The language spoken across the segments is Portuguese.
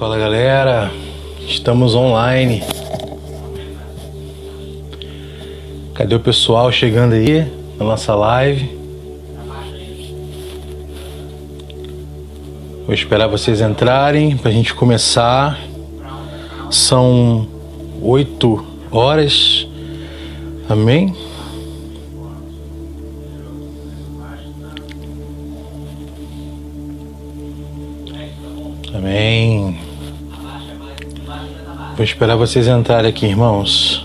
Fala galera, estamos online. Cadê o pessoal chegando aí na nossa live? Vou esperar vocês entrarem para a gente começar. São oito horas. Amém? Vou esperar vocês entrarem aqui, irmãos.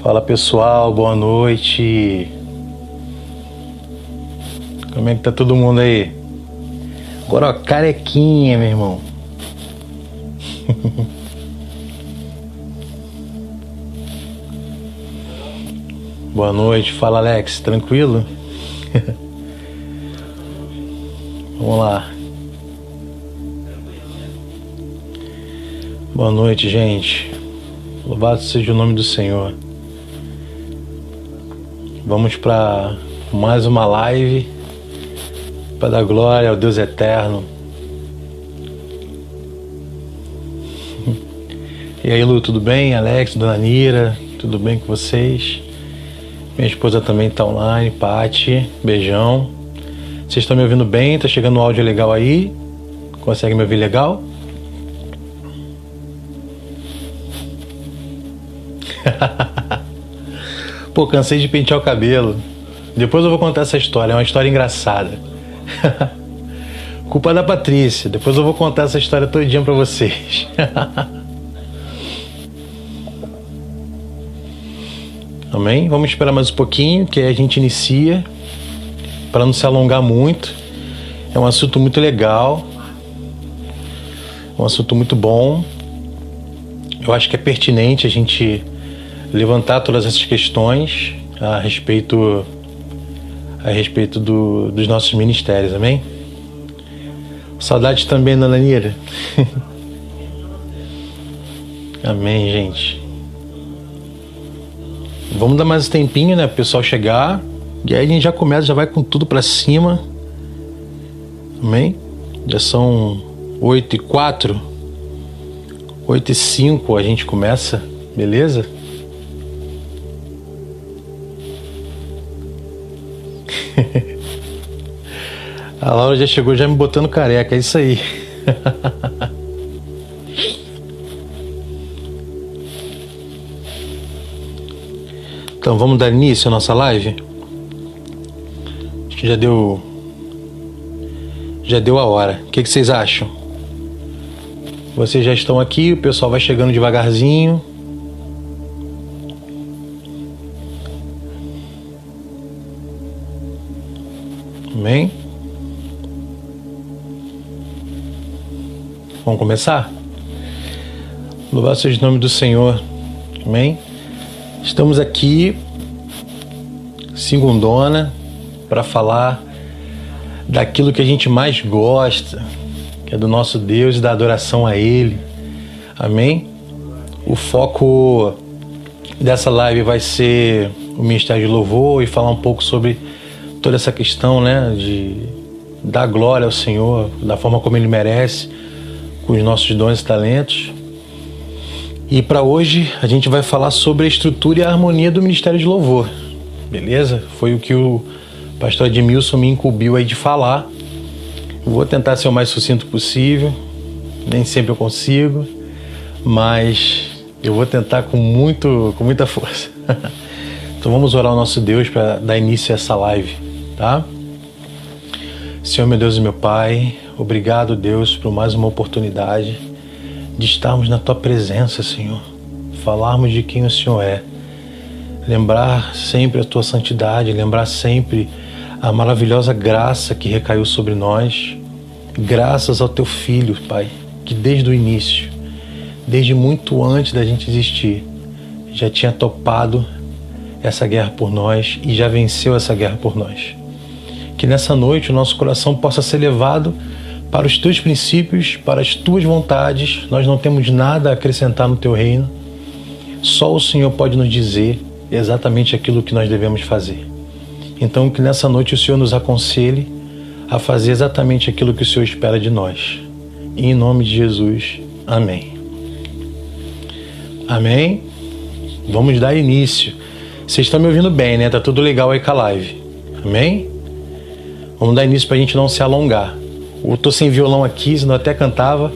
Fala pessoal, boa noite. Como é que tá todo mundo aí? Agora, ó, carequinha, meu irmão. boa noite, fala Alex, tranquilo? Vamos lá. Boa noite, gente. Louvado seja o nome do Senhor. Vamos para mais uma live para dar glória ao Deus eterno. E aí, Lu, tudo bem? Alex, Dona Nira, tudo bem com vocês? Minha esposa também está online, Pati, beijão. Vocês estão me ouvindo bem? Tá chegando um áudio legal aí? Consegue me ouvir legal? Pô, cansei de pentear o cabelo. Depois eu vou contar essa história, é uma história engraçada. Culpa da Patrícia. Depois eu vou contar essa história todinha pra vocês. Amém? Vamos esperar mais um pouquinho, que aí a gente inicia para não se alongar muito. É um assunto muito legal, um assunto muito bom. Eu acho que é pertinente a gente levantar todas essas questões a respeito a respeito do, dos nossos ministérios, amém? Saudade também, Dona Nira. amém, gente. Vamos dar mais um tempinho, né? Para o pessoal chegar. E aí a gente já começa, já vai com tudo para cima. Amém? Já são 8 e 4. 8 e 5 a gente começa, beleza? a Laura já chegou já me botando careca, é isso aí. então vamos dar início à nossa live? já deu. Já deu a hora. O que, que vocês acham? Vocês já estão aqui, o pessoal vai chegando devagarzinho. Amém? Vamos começar? Louvado seja o nome do Senhor. Amém? Estamos aqui, segundona, para falar daquilo que a gente mais gosta, que é do nosso Deus e da adoração a Ele. Amém? O foco dessa live vai ser o Ministério de Louvor e falar um pouco sobre toda essa questão, né, de dar glória ao Senhor da forma como Ele merece, com os nossos dons e talentos. E para hoje a gente vai falar sobre a estrutura e a harmonia do Ministério de Louvor. Beleza? Foi o que o pastor Edmilson me incumbiu aí de falar. Vou tentar ser o mais sucinto possível, nem sempre eu consigo, mas eu vou tentar com, muito, com muita força. então vamos orar ao nosso Deus para dar início a essa live, tá? Senhor, meu Deus e meu Pai, obrigado, Deus, por mais uma oportunidade de estarmos na Tua presença, Senhor. Falarmos de quem o Senhor é. Lembrar sempre a Tua santidade, lembrar sempre a maravilhosa graça que recaiu sobre nós, graças ao teu filho, Pai, que desde o início, desde muito antes da gente existir, já tinha topado essa guerra por nós e já venceu essa guerra por nós. Que nessa noite o nosso coração possa ser levado para os teus princípios, para as tuas vontades. Nós não temos nada a acrescentar no teu reino. Só o Senhor pode nos dizer exatamente aquilo que nós devemos fazer. Então, que nessa noite o Senhor nos aconselhe a fazer exatamente aquilo que o Senhor espera de nós. Em nome de Jesus, amém. Amém? Vamos dar início. Vocês estão me ouvindo bem, né? Tá tudo legal aí com a live. Amém? Vamos dar início para a gente não se alongar. Eu tô sem violão aqui, senão até cantava,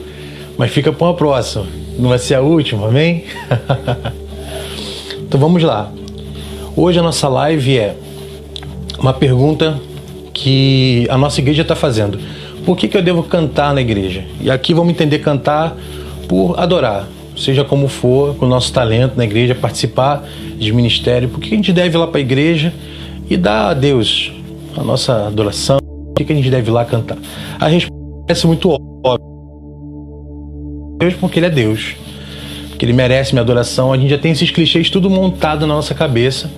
mas fica para uma próxima. Não vai ser a última, amém? então vamos lá. Hoje a nossa live é uma pergunta que a nossa igreja está fazendo. Por que, que eu devo cantar na igreja? E aqui vamos entender cantar por adorar, seja como for, com o nosso talento na igreja, participar de ministério. Por que a gente deve ir lá para a igreja e dar a Deus a nossa adoração? Por que a gente deve lá cantar? A resposta é muito óbvia. Deus porque Ele é Deus. Porque Ele merece minha adoração. A gente já tem esses clichês tudo montado na nossa cabeça.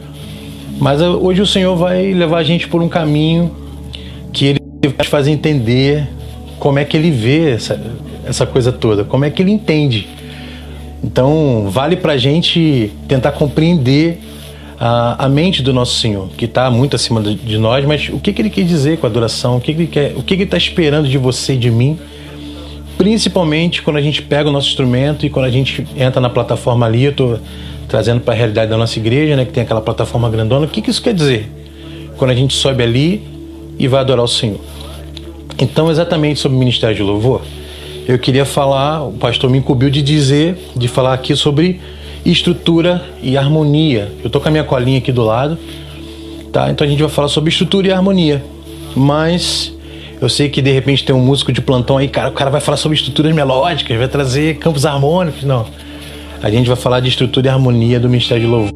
Mas hoje o Senhor vai levar a gente por um caminho que Ele vai fazer entender como é que Ele vê essa, essa coisa toda, como é que Ele entende. Então, vale para a gente tentar compreender a, a mente do nosso Senhor, que está muito acima de nós, mas o que, que ele quer dizer com a adoração, o que, que ele quer, o que, que ele está esperando de você e de mim, principalmente quando a gente pega o nosso instrumento e quando a gente entra na plataforma ali, eu estou trazendo para a realidade da nossa igreja, né, que tem aquela plataforma grandona, o que, que isso quer dizer? Quando a gente sobe ali e vai adorar o Senhor. Então, exatamente sobre o ministério de louvor, eu queria falar, o pastor me incumbiu de dizer, de falar aqui sobre estrutura e harmonia. Eu tô com a minha colinha aqui do lado, tá? Então a gente vai falar sobre estrutura e harmonia. Mas eu sei que de repente tem um músico de plantão aí, cara, o cara vai falar sobre estruturas melódicas, vai trazer campos harmônicos, não. A gente vai falar de estrutura e harmonia do Ministério de Louvor.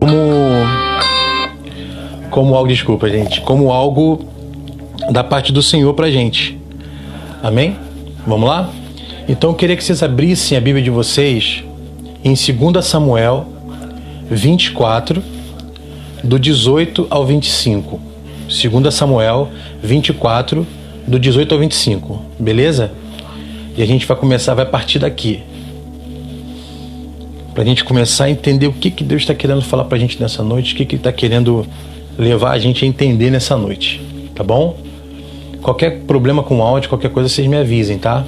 Como como algo, desculpa, gente, como algo da parte do Senhor pra gente. Amém? Vamos lá? Então eu queria que vocês abrissem a Bíblia de vocês em 2 Samuel 24, do 18 ao 25. 2 Samuel 24, do 18 ao 25, beleza? E a gente vai começar, vai partir daqui. Para a gente começar a entender o que, que Deus está querendo falar para a gente nessa noite, o que, que Ele está querendo levar a gente a entender nessa noite, tá bom? Qualquer problema com o áudio, qualquer coisa, vocês me avisem, tá?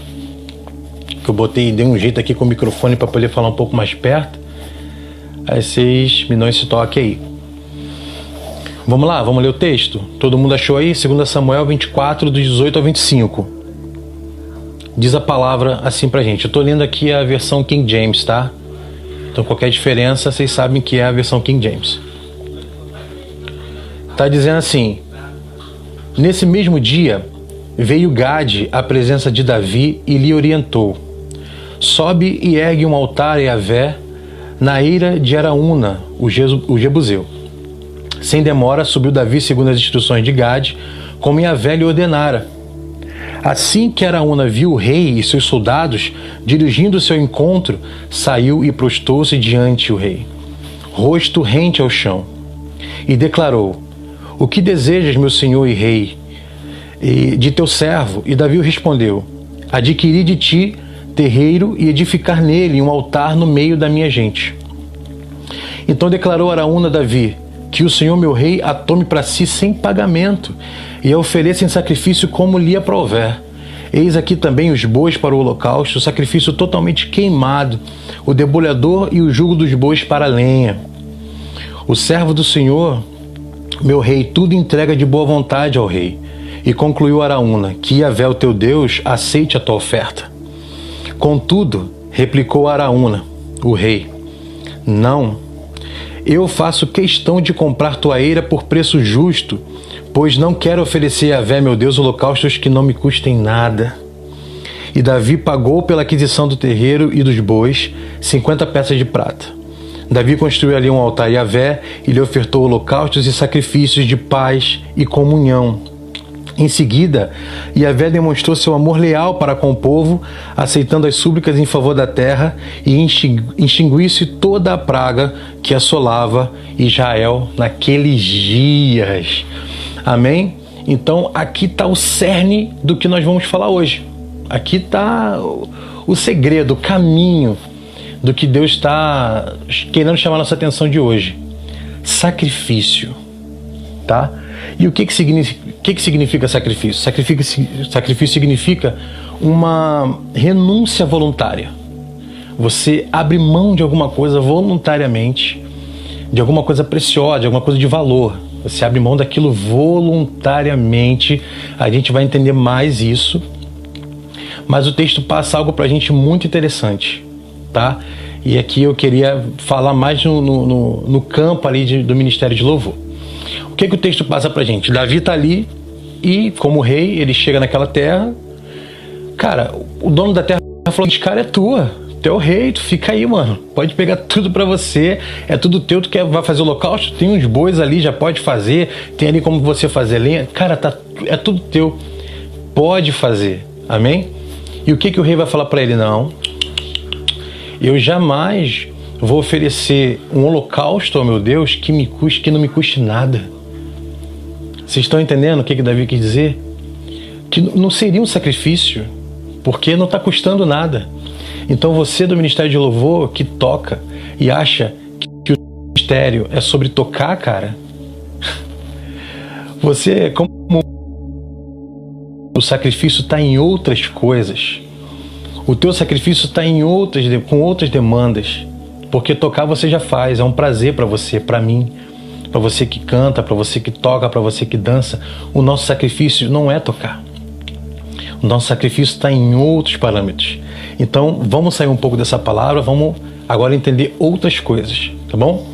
Que eu botei, dei um jeito aqui com o microfone para poder falar um pouco mais perto. Aí vocês me dão esse toque aí. Vamos lá, vamos ler o texto? Todo mundo achou aí? 2 Samuel 24, do 18 ao 25. Diz a palavra assim pra gente. Eu tô lendo aqui a versão King James, tá? Então qualquer diferença, vocês sabem que é a versão King James. Tá dizendo assim: Nesse mesmo dia, veio Gade à presença de Davi e lhe orientou: sobe e ergue um altar a Yahvé na ira de Araúna, o Jebuseu. Sem demora, subiu Davi segundo as instruções de Gade, como Yahvé lhe ordenara. Assim que Araúna viu o rei e seus soldados dirigindo seu encontro, saiu e prostou-se diante o rei, rosto rente ao chão, e declarou: O que desejas, meu senhor e rei, de teu servo? E Davi respondeu: Adquiri de ti terreiro e edificar nele um altar no meio da minha gente. Então declarou Araúna a Davi: Que o Senhor meu rei a tome para si sem pagamento e a ofereça em sacrifício como lhe aprouver. Eis aqui também os bois para o holocausto, o sacrifício totalmente queimado, o debulhador e o jugo dos bois para a lenha. O servo do Senhor, meu rei, tudo entrega de boa vontade ao rei. E concluiu Araúna: Que Yahvé, o teu Deus, aceite a tua oferta. Contudo, replicou Araúna, o rei: Não, eu faço questão de comprar tua eira por preço justo, pois não quero oferecer a Vé, meu Deus, holocaustos que não me custem nada. E Davi pagou pela aquisição do terreiro e dos bois cinquenta peças de prata. Davi construiu ali um altar a Yahvé e lhe ofertou holocaustos e sacrifícios de paz e comunhão em seguida, Yahvé demonstrou seu amor leal para com o povo, aceitando as súplicas em favor da terra e extinguiu-se toda a praga que assolava Israel naqueles dias. Amém? Então, aqui está o cerne do que nós vamos falar hoje. Aqui está o segredo, o caminho do que Deus está querendo chamar nossa atenção de hoje. Sacrifício, tá? E o que, que, significa, que, que significa sacrifício? sacrifício? Sacrifício significa uma renúncia voluntária. Você abre mão de alguma coisa voluntariamente, de alguma coisa preciosa, de alguma coisa de valor. Você abre mão daquilo voluntariamente. A gente vai entender mais isso. Mas o texto passa algo para a gente muito interessante, tá? E aqui eu queria falar mais no, no, no campo ali de, do ministério de louvor. O que, que o texto passa para a gente? Davi está ali e, como rei, ele chega naquela terra. Cara, o dono da terra falou: Esse cara é tua, tu é rei, tu fica aí, mano. Pode pegar tudo para você, é tudo teu. Tu quer, vai fazer o holocausto? Tem uns bois ali, já pode fazer. Tem ali como você fazer lenha. Cara, tá, é tudo teu. Pode fazer. Amém? E o que, que o rei vai falar para ele? Não. Eu jamais vou oferecer um holocausto ao meu Deus que me custe, que não me custe nada. Vocês estão entendendo o que, que Davi quis dizer? Que não seria um sacrifício, porque não está custando nada. Então você do Ministério de Louvor que toca e acha que o ministério é sobre tocar, cara, você como o sacrifício está em outras coisas. O teu sacrifício está em outras, com outras demandas. Porque tocar você já faz, é um prazer para você, para mim, para você que canta, para você que toca, para você que dança. O nosso sacrifício não é tocar. O nosso sacrifício está em outros parâmetros. Então, vamos sair um pouco dessa palavra, vamos agora entender outras coisas, tá bom?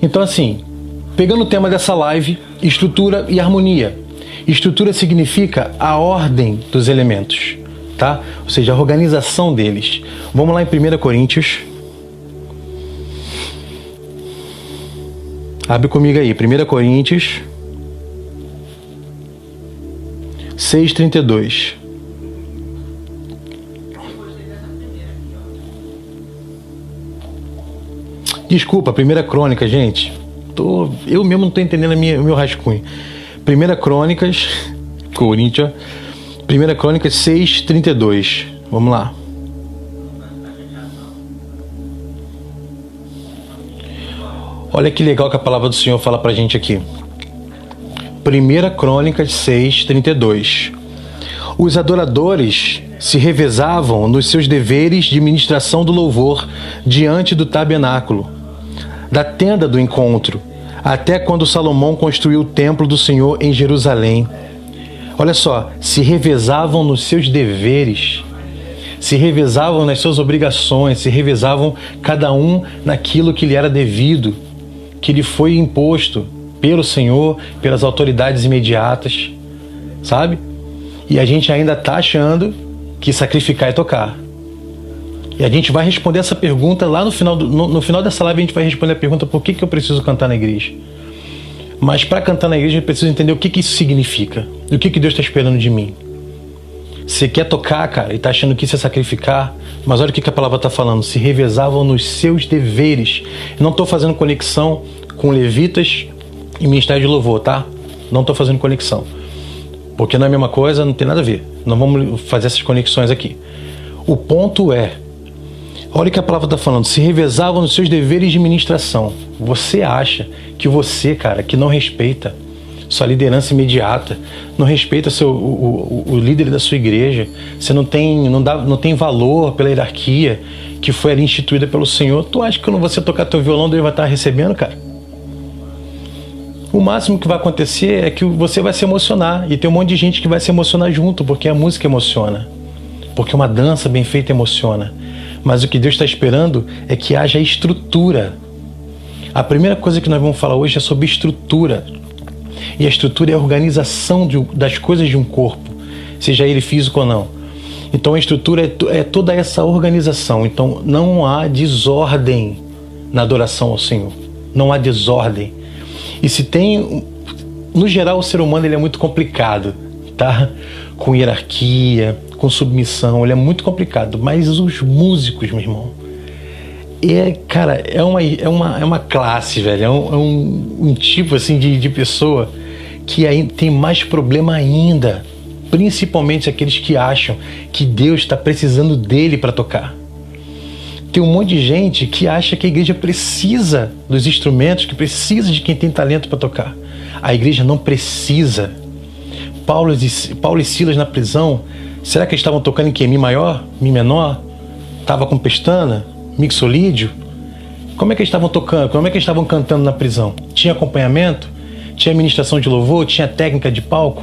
Então, assim, pegando o tema dessa live, estrutura e harmonia. Estrutura significa a ordem dos elementos, tá? Ou seja, a organização deles. Vamos lá em 1 Coríntios. Abre comigo aí, 1 Coríntios 6,32. Desculpa, primeira crônica, gente. Tô, eu mesmo não estou entendendo o meu rascunho. Primeira Crônicas, Coríntia, Primeira Crônicas 6:32. Vamos lá. Olha que legal que a palavra do Senhor fala pra gente aqui. Primeira Crônicas 6:32. Os adoradores se revezavam nos seus deveres de ministração do louvor diante do tabernáculo, da tenda do encontro até quando Salomão construiu o templo do Senhor em Jerusalém. Olha só, se revezavam nos seus deveres, se revezavam nas suas obrigações, se revezavam cada um naquilo que lhe era devido, que lhe foi imposto pelo Senhor, pelas autoridades imediatas, sabe? E a gente ainda está achando que sacrificar é tocar. E a gente vai responder essa pergunta lá no final, do, no, no, final dessa live. A gente vai responder a pergunta: por que, que eu preciso cantar na igreja? Mas para cantar na igreja, eu preciso entender o que, que isso significa. O que, que Deus está esperando de mim. Você quer tocar, cara, e está achando que isso é sacrificar, mas olha o que, a palavra está falando: se revezavam nos seus deveres. Não estou fazendo conexão com levitas e ministério de louvor, tá? Não estou fazendo conexão. Porque não é a mesma coisa, não tem nada a ver. Não vamos fazer essas conexões aqui. O ponto é Olha o que a palavra está falando. Se revezavam nos seus deveres de ministração. Você acha que você, cara, que não respeita sua liderança imediata, não respeita seu, o, o, o líder da sua igreja, você não tem, não, dá, não tem valor pela hierarquia que foi ali instituída pelo Senhor, tu acha que quando você tocar teu violão, Deus vai estar recebendo, cara? O máximo que vai acontecer é que você vai se emocionar e tem um monte de gente que vai se emocionar junto, porque a música emociona. Porque uma dança bem feita emociona. Mas o que Deus está esperando é que haja estrutura. A primeira coisa que nós vamos falar hoje é sobre estrutura. E a estrutura é a organização de, das coisas de um corpo, seja ele físico ou não. Então a estrutura é, é toda essa organização. Então não há desordem na adoração ao Senhor. Não há desordem. E se tem, no geral, o ser humano ele é muito complicado, tá? Com hierarquia, com submissão, ele é muito complicado. Mas os músicos, meu irmão, é, cara, é uma, é uma, é uma classe, velho. É um, é um, um tipo assim de, de pessoa que tem mais problema ainda. Principalmente aqueles que acham que Deus está precisando dele para tocar. Tem um monte de gente que acha que a igreja precisa dos instrumentos, que precisa de quem tem talento para tocar. A igreja não precisa. Paulo e, Paulo e Silas na prisão, será que eles estavam tocando em que? Mi maior? Mi menor? Tava com pestana? Mixolídio? Como é que eles estavam tocando? Como é que eles estavam cantando na prisão? Tinha acompanhamento? Tinha ministração de louvor? Tinha técnica de palco?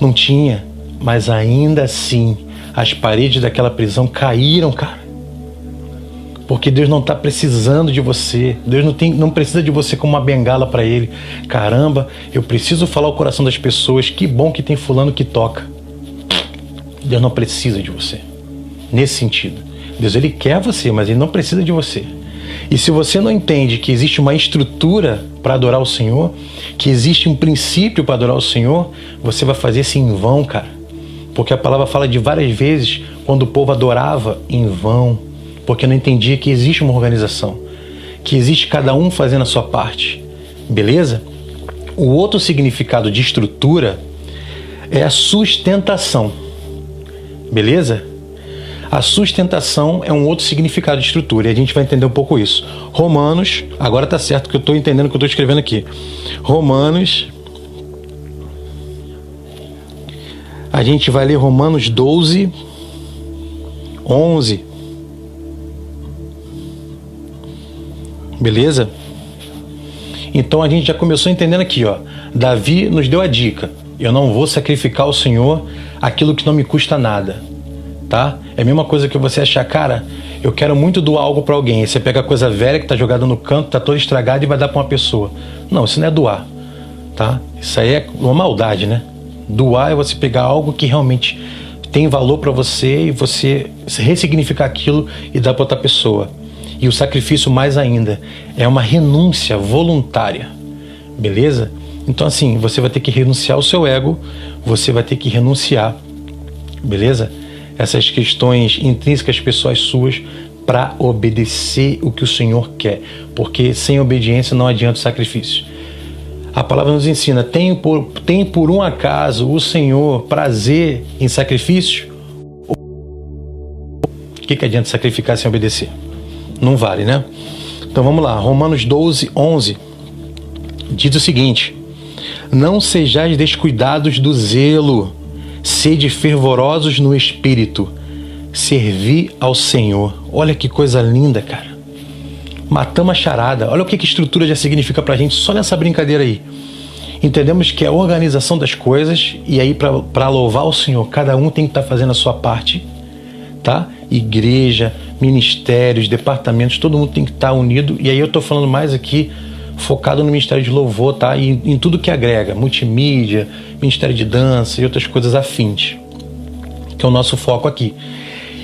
Não tinha. Mas ainda assim, as paredes daquela prisão caíram, cara. Porque Deus não está precisando de você. Deus não, tem, não precisa de você como uma bengala para Ele. Caramba, eu preciso falar o coração das pessoas. Que bom que tem fulano que toca. Deus não precisa de você. Nesse sentido. Deus ele quer você, mas ele não precisa de você. E se você não entende que existe uma estrutura para adorar o Senhor, que existe um princípio para adorar o Senhor, você vai fazer isso em vão, cara. Porque a palavra fala de várias vezes quando o povo adorava em vão porque não entendia que existe uma organização, que existe cada um fazendo a sua parte. Beleza? O outro significado de estrutura é a sustentação. Beleza? A sustentação é um outro significado de estrutura e a gente vai entender um pouco isso. Romanos, agora tá certo que eu estou entendendo o que eu estou escrevendo aqui. Romanos. A gente vai ler Romanos 12, 11. Beleza? Então a gente já começou entendendo aqui, ó. Davi nos deu a dica: eu não vou sacrificar ao Senhor aquilo que não me custa nada, tá? É a mesma coisa que você achar, cara, eu quero muito doar algo para alguém. Você pega a coisa velha que tá jogada no canto, tá toda estragada e vai dar para uma pessoa. Não, isso não é doar, tá? Isso aí é uma maldade, né? Doar é você pegar algo que realmente tem valor para você e você ressignificar aquilo e dar para outra pessoa. E o sacrifício, mais ainda, é uma renúncia voluntária. Beleza? Então, assim, você vai ter que renunciar ao seu ego, você vai ter que renunciar, beleza? Essas questões intrínsecas pessoais suas para obedecer o que o Senhor quer, porque sem obediência não adianta o sacrifício. A palavra nos ensina: tem por, tem por um acaso o Senhor prazer em sacrifício? O que, que adianta sacrificar sem obedecer? não vale, né? Então vamos lá, Romanos 12, 11 diz o seguinte: Não sejais descuidados do zelo, sede fervorosos no espírito, servi ao Senhor. Olha que coisa linda, cara. Matamos a charada. Olha o que, que estrutura já significa pra gente só nessa brincadeira aí. Entendemos que é a organização das coisas, e aí, para louvar o Senhor, cada um tem que estar tá fazendo a sua parte, tá? Igreja, ministérios, departamentos, todo mundo tem que estar unido. E aí eu estou falando mais aqui focado no Ministério de Louvor, tá? E em tudo que agrega, multimídia, Ministério de Dança e outras coisas afins, que é o nosso foco aqui.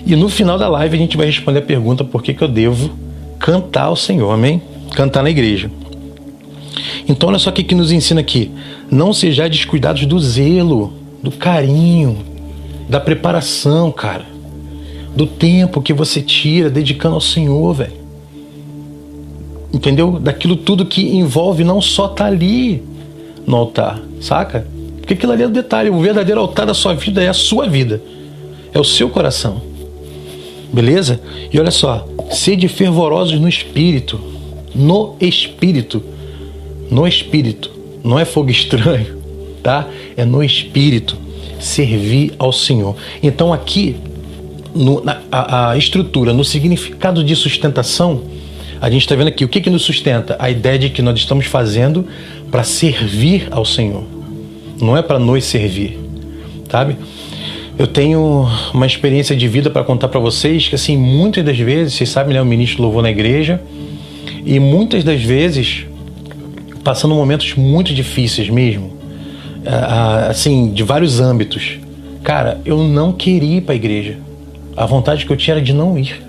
E no final da live a gente vai responder a pergunta por que, que eu devo cantar ao Senhor, amém? Cantar na igreja. Então olha só o que, que nos ensina aqui. Não sejais descuidados do zelo, do carinho, da preparação, cara do tempo que você tira dedicando ao Senhor, velho. Entendeu? Daquilo tudo que envolve não só tá ali no altar, saca? Porque aquilo ali é o detalhe. O verdadeiro altar da sua vida é a sua vida, é o seu coração. Beleza? E olha só, sede fervorosos no espírito, no espírito, no espírito. Não é fogo estranho, tá? É no espírito servir ao Senhor. Então aqui no, na, a, a, estrutura, no significado de sustentação, a gente está vendo aqui o que, que nos sustenta? A ideia de que nós estamos fazendo para servir ao Senhor, não é para nos servir, sabe? Eu tenho uma experiência de vida para contar para vocês que, assim, muitas das vezes, vocês sabem, né, o ministro louvou na igreja, e muitas das vezes passando momentos muito difíceis mesmo, assim, de vários âmbitos. Cara, eu não queria ir para a igreja a vontade que eu tinha era de não ir,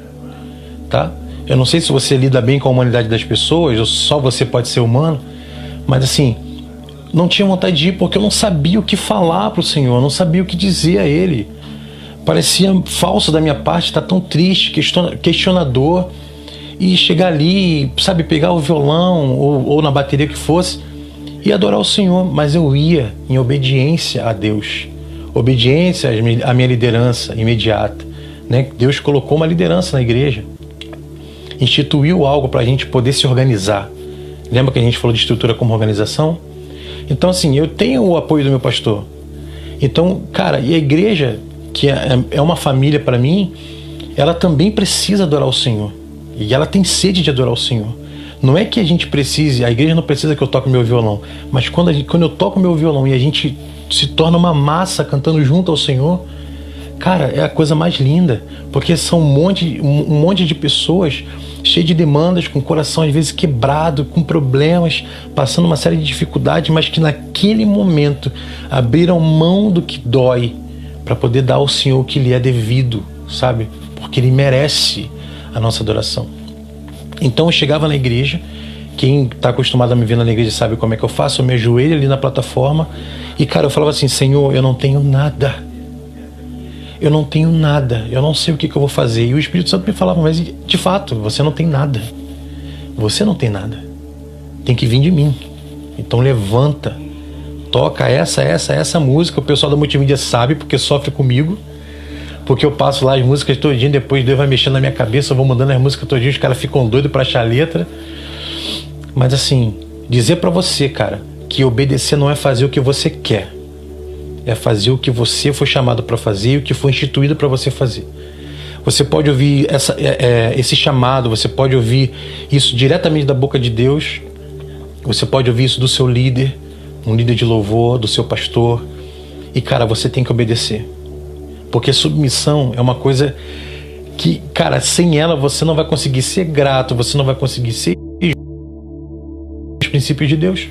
tá? Eu não sei se você lida bem com a humanidade das pessoas, ou só você pode ser humano, mas assim, não tinha vontade de ir porque eu não sabia o que falar para o Senhor, não sabia o que dizer a Ele. Parecia falso da minha parte estar tão triste, questionador, e chegar ali, sabe, pegar o violão ou, ou na bateria que fosse e adorar o Senhor, mas eu ia em obediência a Deus, obediência à minha liderança imediata. Né? Deus colocou uma liderança na igreja, instituiu algo para a gente poder se organizar. Lembra que a gente falou de estrutura como organização? Então, assim, eu tenho o apoio do meu pastor. Então, cara, e a igreja, que é, é uma família para mim, ela também precisa adorar o Senhor. E ela tem sede de adorar o Senhor. Não é que a gente precise, a igreja não precisa que eu toque meu violão, mas quando, gente, quando eu toco meu violão e a gente se torna uma massa cantando junto ao Senhor, cara, é a coisa mais linda, porque são um monte, um, um monte de pessoas cheias de demandas, com o coração às vezes quebrado, com problemas, passando uma série de dificuldades, mas que naquele momento abriram mão do que dói para poder dar ao Senhor o que lhe é devido, sabe? Porque Ele merece a nossa adoração. Então eu chegava na igreja, quem está acostumado a me ver na igreja sabe como é que eu faço, eu me ajoelho ali na plataforma e, cara, eu falava assim: Senhor, eu não tenho nada. Eu não tenho nada, eu não sei o que, que eu vou fazer. E o Espírito Santo me falava, mas de fato, você não tem nada. Você não tem nada. Tem que vir de mim. Então levanta, toca essa, essa, essa música. O pessoal da multimídia sabe porque sofre comigo porque eu passo lá as músicas todinho, depois Deus vai mexendo na minha cabeça, eu vou mandando as músicas todinho, os caras ficam doidos pra achar a letra. Mas assim, dizer para você, cara, que obedecer não é fazer o que você quer. É fazer o que você foi chamado para fazer e o que foi instituído para você fazer. Você pode ouvir essa, é, é, esse chamado, você pode ouvir isso diretamente da boca de Deus, você pode ouvir isso do seu líder, um líder de louvor, do seu pastor. E cara, você tem que obedecer. Porque submissão é uma coisa que, cara, sem ela você não vai conseguir ser grato, você não vai conseguir ser os princípios de Deus.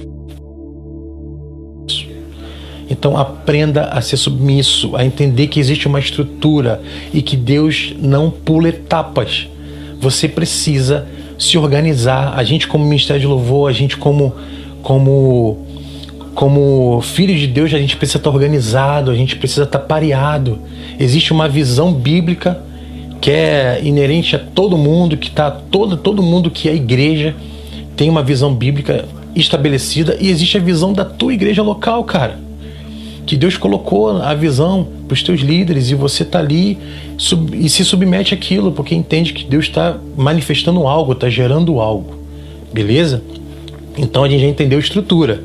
Então aprenda a ser submisso, a entender que existe uma estrutura e que Deus não pula etapas. Você precisa se organizar. A gente como ministério de louvor, a gente como como como filho de Deus, a gente precisa estar organizado, a gente precisa estar pareado. Existe uma visão bíblica que é inerente a todo mundo, que está todo, todo mundo que é igreja tem uma visão bíblica estabelecida e existe a visão da tua igreja local, cara. Que Deus colocou a visão para os teus líderes e você está ali sub, e se submete àquilo, porque entende que Deus está manifestando algo, está gerando algo. Beleza? Então a gente já entendeu estrutura.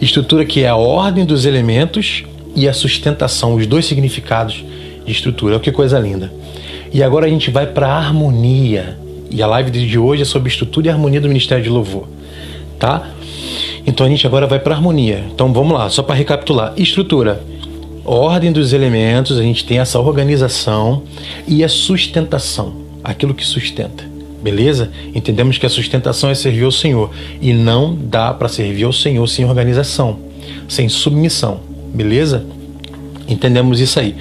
Estrutura que é a ordem dos elementos e a sustentação, os dois significados de estrutura. Que coisa linda. E agora a gente vai para a harmonia. E a live de hoje é sobre estrutura e harmonia do Ministério de Louvor, tá? Então a gente agora vai para harmonia. Então vamos lá, só para recapitular. Estrutura, ordem dos elementos, a gente tem essa organização e a sustentação, aquilo que sustenta. Beleza? Entendemos que a sustentação é servir ao Senhor e não dá para servir ao Senhor sem organização, sem submissão. Beleza? Entendemos isso aí.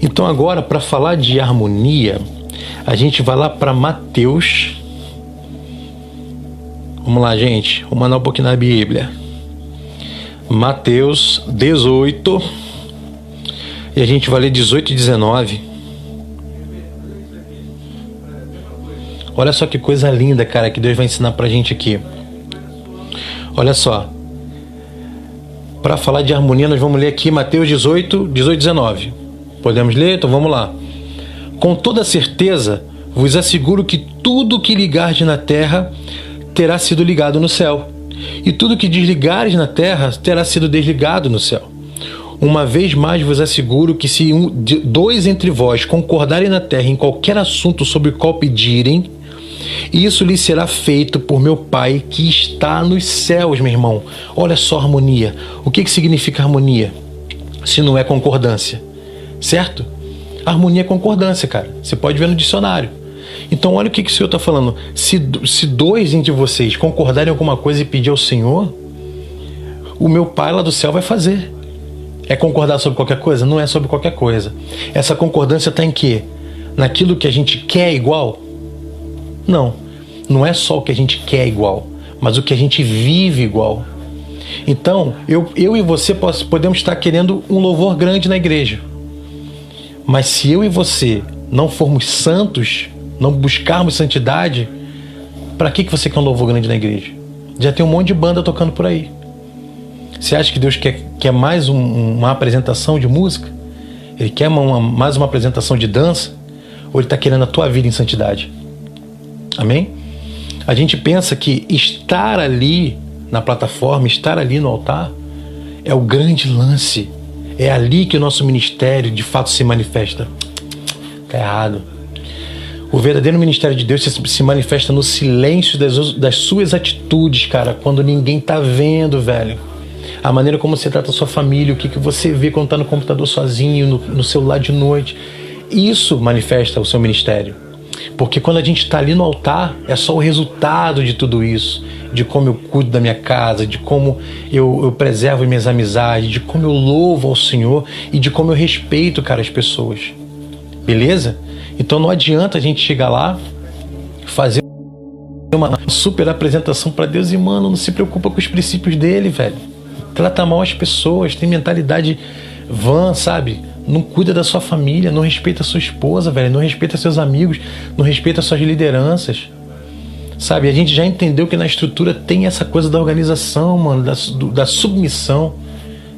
Então agora para falar de harmonia, a gente vai lá para Mateus. Vamos lá, gente. Vamos mandar um pouquinho na Bíblia. Mateus 18. E a gente vai ler 18 e 19. Olha só que coisa linda, cara, que Deus vai ensinar pra gente aqui. Olha só. Para falar de harmonia, nós vamos ler aqui Mateus 18, 18, 19. Podemos ler? Então vamos lá. Com toda certeza, vos asseguro que tudo que ligardes na terra terá sido ligado no céu, e tudo que desligares na terra terá sido desligado no céu. Uma vez mais vos asseguro que se um, dois entre vós concordarem na terra em qualquer assunto sobre o qual pedirem, isso lhe será feito por meu Pai que está nos céus, meu irmão. Olha só harmonia. O que, que significa harmonia? Se não é concordância, certo? Harmonia é concordância, cara. Você pode ver no dicionário. Então, olha o que, que o Senhor está falando. Se, se dois entre vocês concordarem em alguma coisa e pedir ao Senhor, o meu Pai lá do céu vai fazer. É concordar sobre qualquer coisa? Não é sobre qualquer coisa. Essa concordância está em quê? Naquilo que a gente quer igual? Não. Não é só o que a gente quer igual, mas o que a gente vive igual. Então, eu, eu e você podemos estar querendo um louvor grande na igreja. Mas se eu e você não formos santos, não buscarmos santidade, para que, que você quer um louvor grande na igreja? Já tem um monte de banda tocando por aí. Você acha que Deus quer, quer mais um, uma apresentação de música? Ele quer uma, mais uma apresentação de dança? Ou ele está querendo a tua vida em santidade? Amém? A gente pensa que estar ali na plataforma, estar ali no altar, é o grande lance. É ali que o nosso ministério de fato se manifesta. Tá errado. O verdadeiro ministério de Deus se manifesta no silêncio das, das suas atitudes, cara, quando ninguém tá vendo, velho. A maneira como você trata a sua família, o que, que você vê quando tá no computador sozinho, no, no celular de noite. Isso manifesta o seu ministério. Porque quando a gente está ali no altar, é só o resultado de tudo isso. De como eu cuido da minha casa, de como eu, eu preservo minhas amizades, de como eu louvo ao Senhor e de como eu respeito, cara, as pessoas. Beleza? Então não adianta a gente chegar lá, fazer uma super apresentação para Deus e, mano, não se preocupa com os princípios dele, velho. Trata mal as pessoas, tem mentalidade vã, sabe? Não cuida da sua família, não respeita sua esposa, velho, não respeita seus amigos, não respeita suas lideranças. Sabe, a gente já entendeu que na estrutura tem essa coisa da organização, mano, da, da submissão,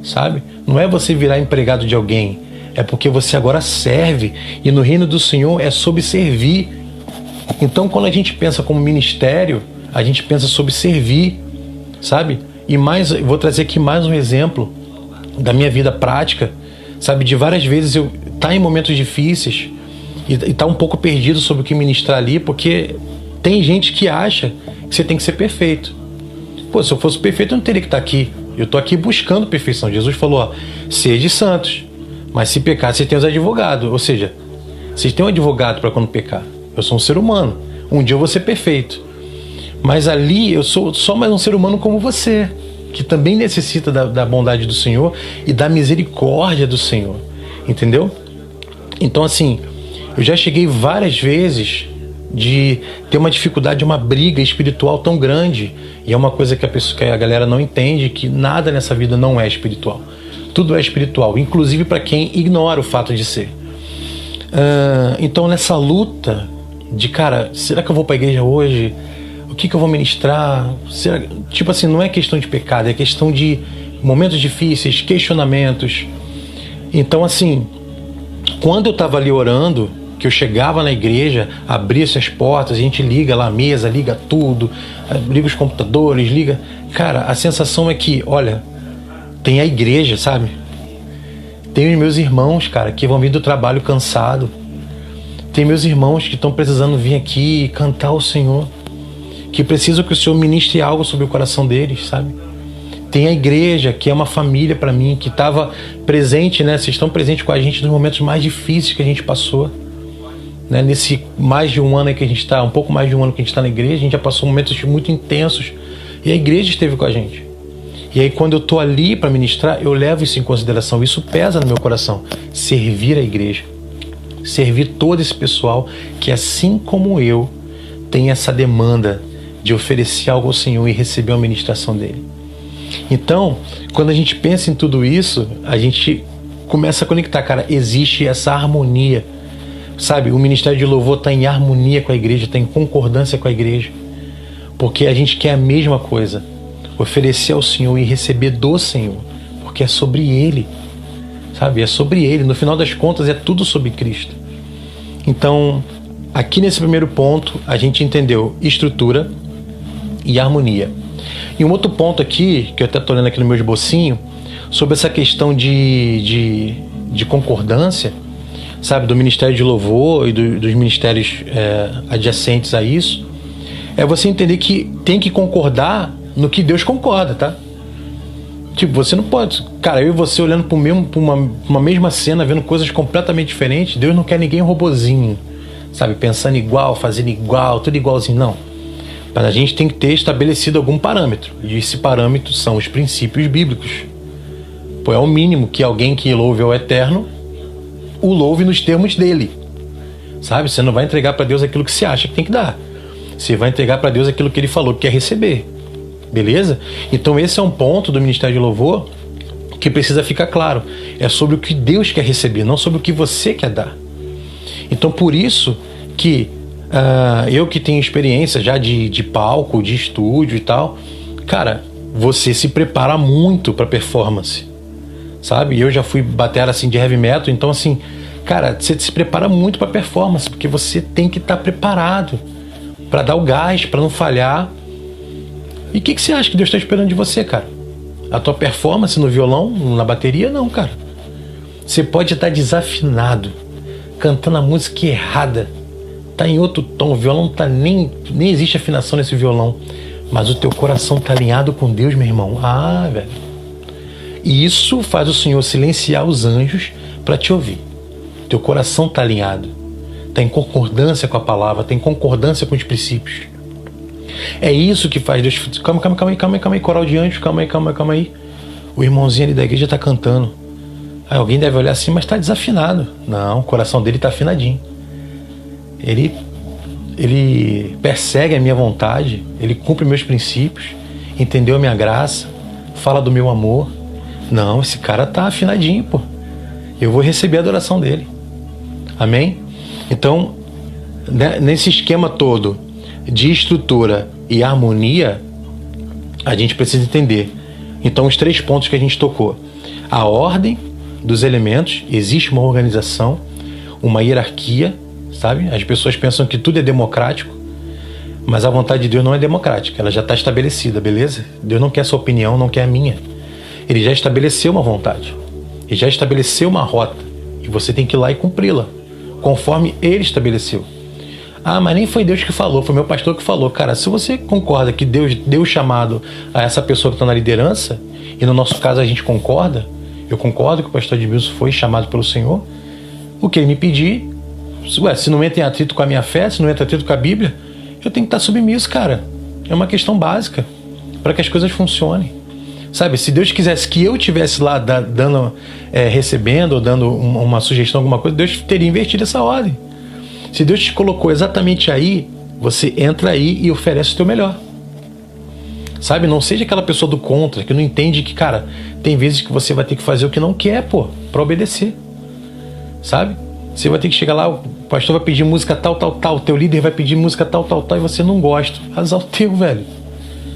sabe? Não é você virar empregado de alguém, é porque você agora serve e no reino do Senhor é sobre servir. Então, quando a gente pensa como ministério, a gente pensa sobre servir, sabe? E mais, vou trazer aqui mais um exemplo da minha vida prática, sabe? De várias vezes eu tá em momentos difíceis e, e tá um pouco perdido sobre o que ministrar ali, porque tem gente que acha que você tem que ser perfeito. Pô, se eu fosse perfeito, eu não teria que estar tá aqui. Eu tô aqui buscando perfeição. Jesus falou, ó, sede santos. Mas se pecar, você tem os advogados. Ou seja, vocês têm um advogado para quando pecar. Eu sou um ser humano. Um dia eu vou ser perfeito. Mas ali eu sou só mais um ser humano como você, que também necessita da, da bondade do Senhor e da misericórdia do Senhor. Entendeu? Então, assim, eu já cheguei várias vezes de ter uma dificuldade, uma briga espiritual tão grande. E é uma coisa que a, pessoa, que a galera não entende, que nada nessa vida não é espiritual. Tudo é espiritual, inclusive para quem ignora o fato de ser. Uh, então, nessa luta de, cara, será que eu vou para a igreja hoje? O que, que eu vou ministrar? Será... Tipo assim, não é questão de pecado, é questão de momentos difíceis, questionamentos. Então, assim, quando eu estava ali orando, que eu chegava na igreja, abria-se as portas, a gente liga lá a mesa, liga tudo, liga os computadores, liga. Cara, a sensação é que, olha, tem a igreja, sabe? Tem os meus irmãos, cara, que vão vir do trabalho cansado. Tem meus irmãos que estão precisando vir aqui cantar o Senhor. Que precisam que o Senhor ministre algo sobre o coração deles, sabe? Tem a igreja, que é uma família para mim, que estava presente, né? Vocês estão presentes com a gente nos momentos mais difíceis que a gente passou. Né? Nesse mais de um ano que a gente está, um pouco mais de um ano que a gente está na igreja, a gente já passou momentos muito intensos. E a igreja esteve com a gente. E aí, quando eu estou ali para ministrar, eu levo isso em consideração. Isso pesa no meu coração. Servir a igreja. Servir todo esse pessoal que, assim como eu, tem essa demanda de oferecer algo ao Senhor e receber a ministração dele. Então, quando a gente pensa em tudo isso, a gente começa a conectar, cara, existe essa harmonia. Sabe, o ministério de louvor está em harmonia com a igreja, está em concordância com a igreja. Porque a gente quer a mesma coisa oferecer ao Senhor e receber do Senhor, porque é sobre Ele, sabe? É sobre Ele. No final das contas, é tudo sobre Cristo. Então, aqui nesse primeiro ponto, a gente entendeu estrutura e harmonia. E um outro ponto aqui, que eu até estou olhando aqui no meu esbocinho, sobre essa questão de, de, de concordância, sabe, do Ministério de Louvor e do, dos ministérios é, adjacentes a isso, é você entender que tem que concordar no que Deus concorda, tá? Tipo, você não pode. Cara, eu e você olhando para mesmo, uma, uma mesma cena, vendo coisas completamente diferentes, Deus não quer ninguém robozinho, sabe? Pensando igual, fazendo igual, tudo igualzinho. Não. Mas a gente tem que ter estabelecido algum parâmetro. E esse parâmetro são os princípios bíblicos. Pô, é o mínimo que alguém que louve ao eterno o louve nos termos dele. Sabe? Você não vai entregar para Deus aquilo que você acha que tem que dar. Você vai entregar para Deus aquilo que ele falou que quer receber. Beleza? Então esse é um ponto do Ministério de Louvor que precisa ficar claro. É sobre o que Deus quer receber, não sobre o que você quer dar. Então por isso que uh, eu que tenho experiência já de, de palco, de estúdio e tal, cara, você se prepara muito para performance, sabe? Eu já fui bater assim de heavy metal, então assim, cara, você se prepara muito para performance porque você tem que estar tá preparado para dar o gás, para não falhar e o que, que você acha que Deus está esperando de você, cara? A tua performance no violão, na bateria, não, cara. Você pode estar desafinado, cantando a música errada, tá em outro tom, o violão tá nem nem existe afinação nesse violão, mas o teu coração tá alinhado com Deus, meu irmão. Ah, velho. E isso faz o Senhor silenciar os anjos para te ouvir. Teu coração tá alinhado, tá em concordância com a palavra, tem concordância com os princípios. É isso que faz Deus. Calma, calma, calma aí, calma aí, calma aí, coral de anjos, calma aí, calma aí, calma aí. O irmãozinho ali da igreja está cantando. Aí alguém deve olhar assim, mas está desafinado. Não, o coração dele está afinadinho. Ele, ele persegue a minha vontade, ele cumpre meus princípios, entendeu a minha graça, fala do meu amor. Não, esse cara tá afinadinho, pô. Eu vou receber a adoração dele. Amém? Então, né, nesse esquema todo, de estrutura e harmonia, a gente precisa entender. Então, os três pontos que a gente tocou: a ordem dos elementos, existe uma organização, uma hierarquia, sabe? As pessoas pensam que tudo é democrático, mas a vontade de Deus não é democrática, ela já está estabelecida, beleza? Deus não quer a sua opinião, não quer a minha. Ele já estabeleceu uma vontade, ele já estabeleceu uma rota, e você tem que ir lá e cumpri-la, conforme ele estabeleceu. Ah, mas nem foi Deus que falou, foi meu pastor que falou. Cara, se você concorda que Deus deu chamado a essa pessoa que está na liderança, e no nosso caso a gente concorda, eu concordo que o pastor Edmilson foi chamado pelo Senhor, o que ele me pedir, ué, se não entra em atrito com a minha fé, se não entra em atrito com a Bíblia, eu tenho que estar submisso, cara. É uma questão básica para que as coisas funcionem. Sabe, se Deus quisesse que eu tivesse lá dando, é, recebendo ou dando uma sugestão, alguma coisa, Deus teria invertido essa ordem. Se Deus te colocou exatamente aí, você entra aí e oferece o teu melhor. Sabe? Não seja aquela pessoa do contra, que não entende que, cara, tem vezes que você vai ter que fazer o que não quer, pô, para obedecer. Sabe? Você vai ter que chegar lá, o pastor vai pedir música tal, tal, tal, o teu líder vai pedir música tal, tal, tal, e você não gosta. Azar o teu, velho.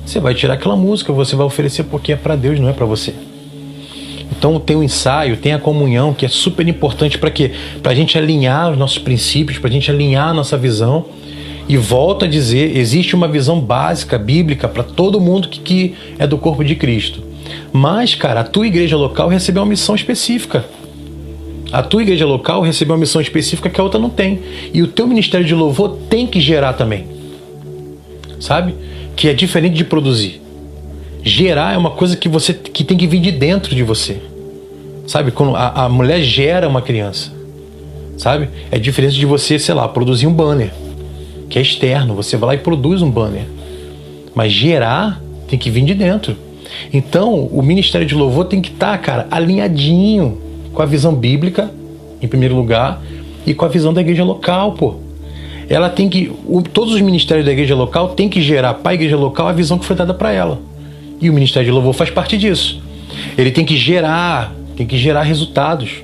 Você vai tirar aquela música, você vai oferecer porque é para Deus, não é para você. Então tem o ensaio, tem a comunhão, que é super importante para quê? Para a gente alinhar os nossos princípios, para a gente alinhar a nossa visão. E volto a dizer, existe uma visão básica, bíblica, para todo mundo que, que é do corpo de Cristo. Mas, cara, a tua igreja local recebeu uma missão específica. A tua igreja local recebeu uma missão específica que a outra não tem. E o teu ministério de louvor tem que gerar também. Sabe? Que é diferente de produzir. Gerar é uma coisa que você que tem que vir de dentro de você. Sabe? Quando a, a mulher gera uma criança. Sabe? É diferente de você, sei lá, produzir um banner. Que é externo. Você vai lá e produz um banner. Mas gerar tem que vir de dentro. Então, o ministério de louvor tem que estar, tá, cara, alinhadinho com a visão bíblica, em primeiro lugar, e com a visão da igreja local, pô. Ela tem que. O, todos os ministérios da igreja local tem que gerar para a igreja local a visão que foi dada para ela. E o ministério de louvor faz parte disso. Ele tem que gerar tem que gerar resultados.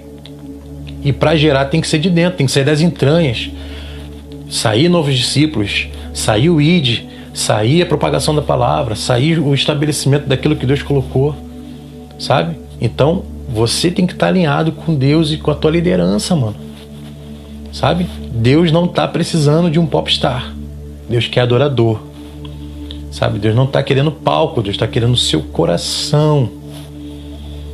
E para gerar tem que ser de dentro, tem que sair das entranhas. Sair novos discípulos, sair o ID, sair a propagação da palavra, sair o estabelecimento daquilo que Deus colocou. Sabe? Então, você tem que estar alinhado com Deus e com a tua liderança, mano. Sabe? Deus não está precisando de um popstar. Deus quer adorador. Sabe? Deus não está querendo palco, Deus está querendo seu coração.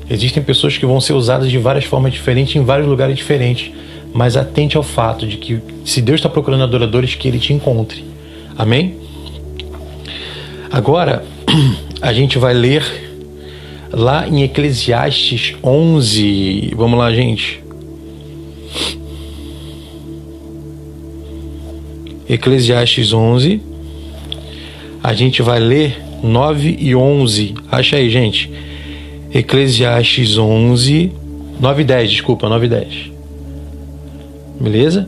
Existem pessoas que vão ser usadas de várias formas diferentes, em vários lugares diferentes. Mas atente ao fato de que, se Deus está procurando adoradores, que Ele te encontre. Amém? Agora, a gente vai ler lá em Eclesiastes 11. Vamos lá, gente. Eclesiastes 11. A gente vai ler 9 e 11. Acha aí, gente. Eclesiastes 11, 9 e 10, desculpa, 9 e 10. Beleza?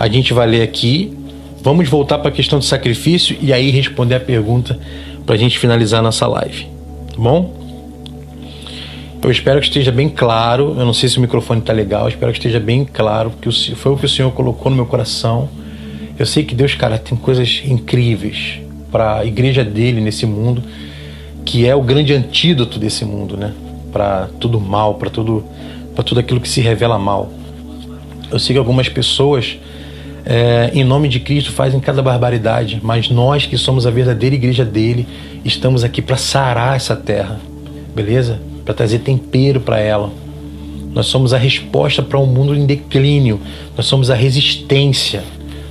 A gente vai ler aqui. Vamos voltar para a questão do sacrifício e aí responder a pergunta para a gente finalizar nossa live. Tá bom? Eu espero que esteja bem claro. Eu não sei se o microfone está legal. Eu espero que esteja bem claro, porque foi o que o Senhor colocou no meu coração. Eu sei que Deus, cara, tem coisas incríveis para a igreja dele nesse mundo que é o grande antídoto desse mundo, né? Para tudo mal, para tudo, para tudo aquilo que se revela mal. Eu sei que algumas pessoas, é, em nome de Cristo, fazem cada barbaridade, mas nós que somos a verdadeira igreja dele, estamos aqui para sarar essa terra. beleza? Para trazer tempero para ela. Nós somos a resposta para um mundo em declínio. Nós somos a resistência.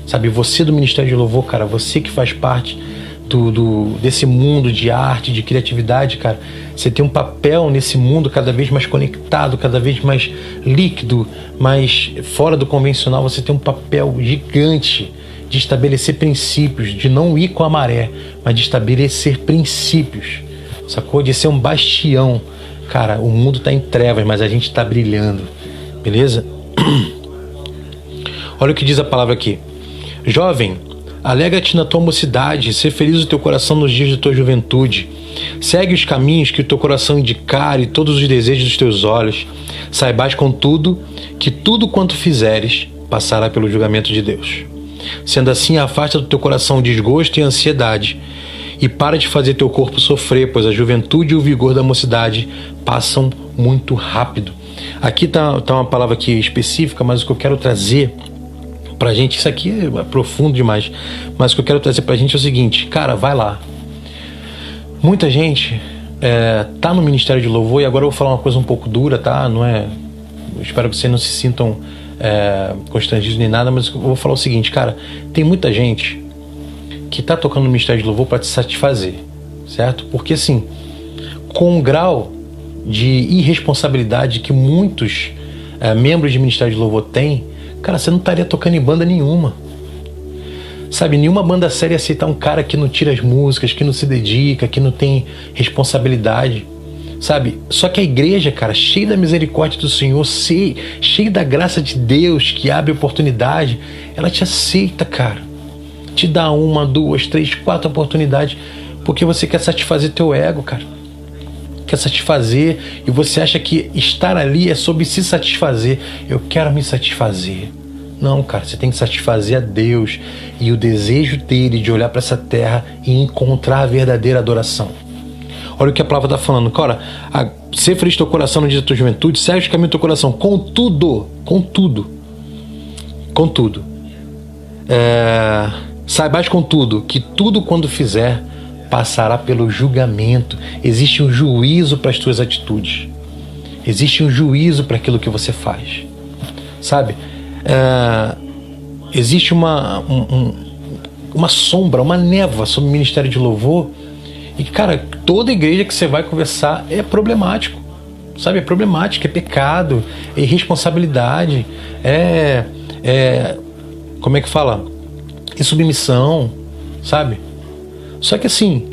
Sabe, você do Ministério de Louvor, cara, você que faz parte do, do, desse mundo de arte, de criatividade, cara, você tem um papel nesse mundo cada vez mais conectado, cada vez mais líquido, mais fora do convencional. Você tem um papel gigante de estabelecer princípios, de não ir com a maré, mas de estabelecer princípios, sacou? De ser um bastião. Cara, o mundo está em trevas, mas a gente está brilhando, beleza? Olha o que diz a palavra aqui. Jovem, Alegra-te na tua mocidade, ser feliz o teu coração nos dias de tua juventude. Segue os caminhos que o teu coração indicar e todos os desejos dos teus olhos. Saibas, contudo, que tudo quanto fizeres passará pelo julgamento de Deus. Sendo assim, afasta do teu coração desgosto e ansiedade, e para de fazer teu corpo sofrer, pois a juventude e o vigor da mocidade passam muito rápido. Aqui está tá uma palavra aqui específica, mas o que eu quero trazer pra gente, isso aqui é profundo demais, mas o que eu quero trazer pra gente é o seguinte, cara, vai lá. Muita gente é, tá no Ministério de Louvor, e agora eu vou falar uma coisa um pouco dura, tá? Não é. Espero que vocês não se sintam é, constrangidos nem nada, mas eu vou falar o seguinte, cara, tem muita gente que tá tocando no Ministério de Louvor para te satisfazer, certo? Porque assim, com o grau de irresponsabilidade que muitos é, membros de Ministério de Louvor têm, Cara, você não estaria tocando em banda nenhuma. Sabe, nenhuma banda séria aceita um cara que não tira as músicas, que não se dedica, que não tem responsabilidade. Sabe? Só que a igreja, cara, cheia da misericórdia do Senhor, cheia da graça de Deus que abre oportunidade, ela te aceita, cara. Te dá uma, duas, três, quatro oportunidades, porque você quer satisfazer teu ego, cara quer satisfazer e você acha que estar ali é sobre se satisfazer. Eu quero me satisfazer. Não, cara, você tem que satisfazer a Deus e o desejo dele de olhar para essa terra e encontrar a verdadeira adoração. Olha o que a palavra está falando, cara. A, ser feliz teu coração no dia da tua juventude, segue o caminho do teu coração, contudo, contudo, contudo. É, saibas contudo que tudo quando fizer passará pelo julgamento. Existe um juízo para as tuas atitudes. Existe um juízo para aquilo que você faz. Sabe? É, existe uma, um, uma sombra, uma névoa sobre o ministério de louvor. E, cara, toda igreja que você vai conversar é problemático. Sabe? É problemático, é pecado, é irresponsabilidade, é. é como é que fala? É submissão, sabe? Só que assim,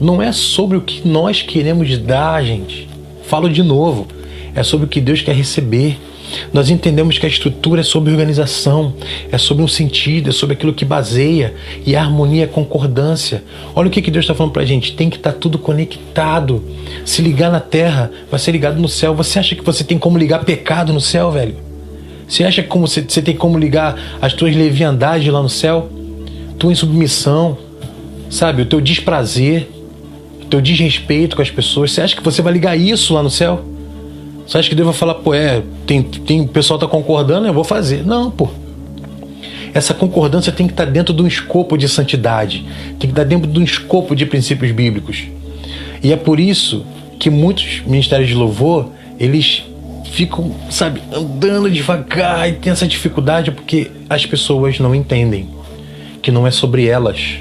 não é sobre o que nós queremos dar, gente. Falo de novo, é sobre o que Deus quer receber. Nós entendemos que a estrutura é sobre organização, é sobre um sentido, é sobre aquilo que baseia, e a harmonia é concordância. Olha o que, Deus está falando para a gente: tem que estar tá tudo conectado. Se ligar na terra, vai ser ligado no céu. Você acha que você tem como ligar pecado no céu, velho? Você acha que você, você tem como ligar as tuas leviandades lá no céu? Tua insubmissão, sabe, o teu desprazer, o teu desrespeito com as pessoas. Você acha que você vai ligar isso lá no céu? Você acha que Deus vai falar, pô, é, tem, tem, o pessoal tá concordando, eu vou fazer. Não, pô. Essa concordância tem que estar tá dentro de um escopo de santidade, tem que estar tá dentro de um escopo de princípios bíblicos. E é por isso que muitos ministérios de louvor, eles ficam, sabe, andando devagar e tem essa dificuldade porque as pessoas não entendem que não é sobre elas,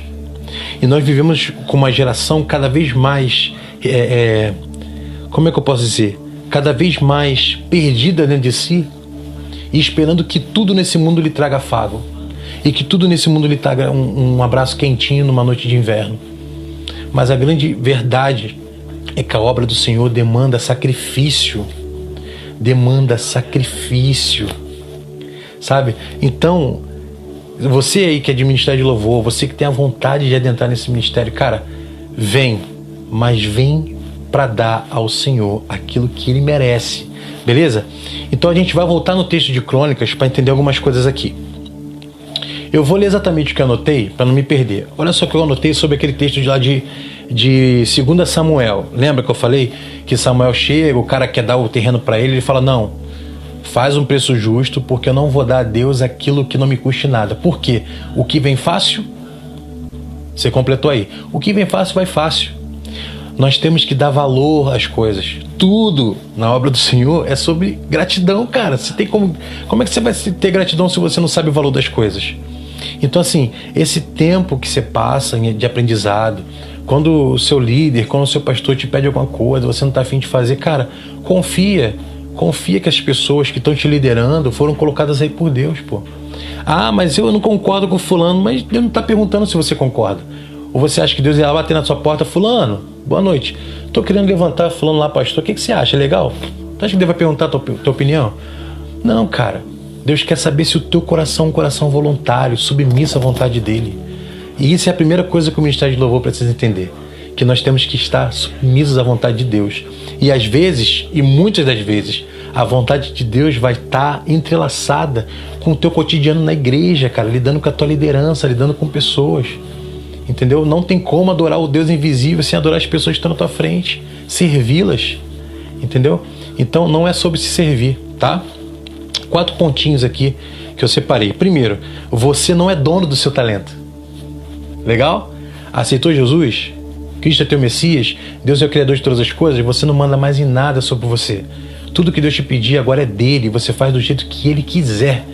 e nós vivemos com uma geração cada vez mais. É, é, como é que eu posso dizer? Cada vez mais perdida dentro de si e esperando que tudo nesse mundo lhe traga afago e que tudo nesse mundo lhe traga um, um abraço quentinho numa noite de inverno. Mas a grande verdade é que a obra do Senhor demanda sacrifício. Demanda sacrifício. Sabe? Então, você aí que é de ministério de louvor, você que tem a vontade de adentrar nesse ministério, cara, vem, mas vem para dar ao Senhor aquilo que ele merece, beleza? Então a gente vai voltar no texto de Crônicas para entender algumas coisas aqui. Eu vou ler exatamente o que eu anotei para não me perder. Olha só o que eu anotei sobre aquele texto de lá de, de 2 Samuel. Lembra que eu falei que Samuel chega, o cara quer dar o terreno para ele, ele fala: Não, Faz um preço justo, porque eu não vou dar a Deus aquilo que não me custe nada. Por quê? O que vem fácil, você completou aí. O que vem fácil, vai fácil. Nós temos que dar valor às coisas. Tudo na obra do Senhor é sobre gratidão, cara. Você tem como, como é que você vai ter gratidão se você não sabe o valor das coisas? Então, assim, esse tempo que você passa de aprendizado, quando o seu líder, quando o seu pastor te pede alguma coisa, você não está afim de fazer, cara, confia. Confia que as pessoas que estão te liderando foram colocadas aí por Deus, pô. Ah, mas eu não concordo com fulano, mas Deus não está perguntando se você concorda. Ou você acha que Deus ia bater na sua porta, fulano, boa noite. Tô querendo levantar fulano lá, pastor. O que, que você acha? Legal? Você acha que Deus vai perguntar a tua, tua opinião? Não, cara. Deus quer saber se o teu coração é um coração voluntário, submisso à vontade dele. E isso é a primeira coisa que o Ministério de Louvor precisa entender. Que nós temos que estar submissos à vontade de Deus. E às vezes, e muitas das vezes, a vontade de Deus vai estar entrelaçada com o teu cotidiano na igreja, cara, lidando com a tua liderança, lidando com pessoas. Entendeu? Não tem como adorar o Deus invisível sem adorar as pessoas que estão na tua frente, servi-las. Entendeu? Então não é sobre se servir, tá? Quatro pontinhos aqui que eu separei. Primeiro, você não é dono do seu talento. Legal? Aceitou Jesus? Cristo é teu Messias? Deus é o Criador de todas as coisas? Você não manda mais em nada sobre você. Tudo que Deus te pedir agora é dele. Você faz do jeito que ele quiser.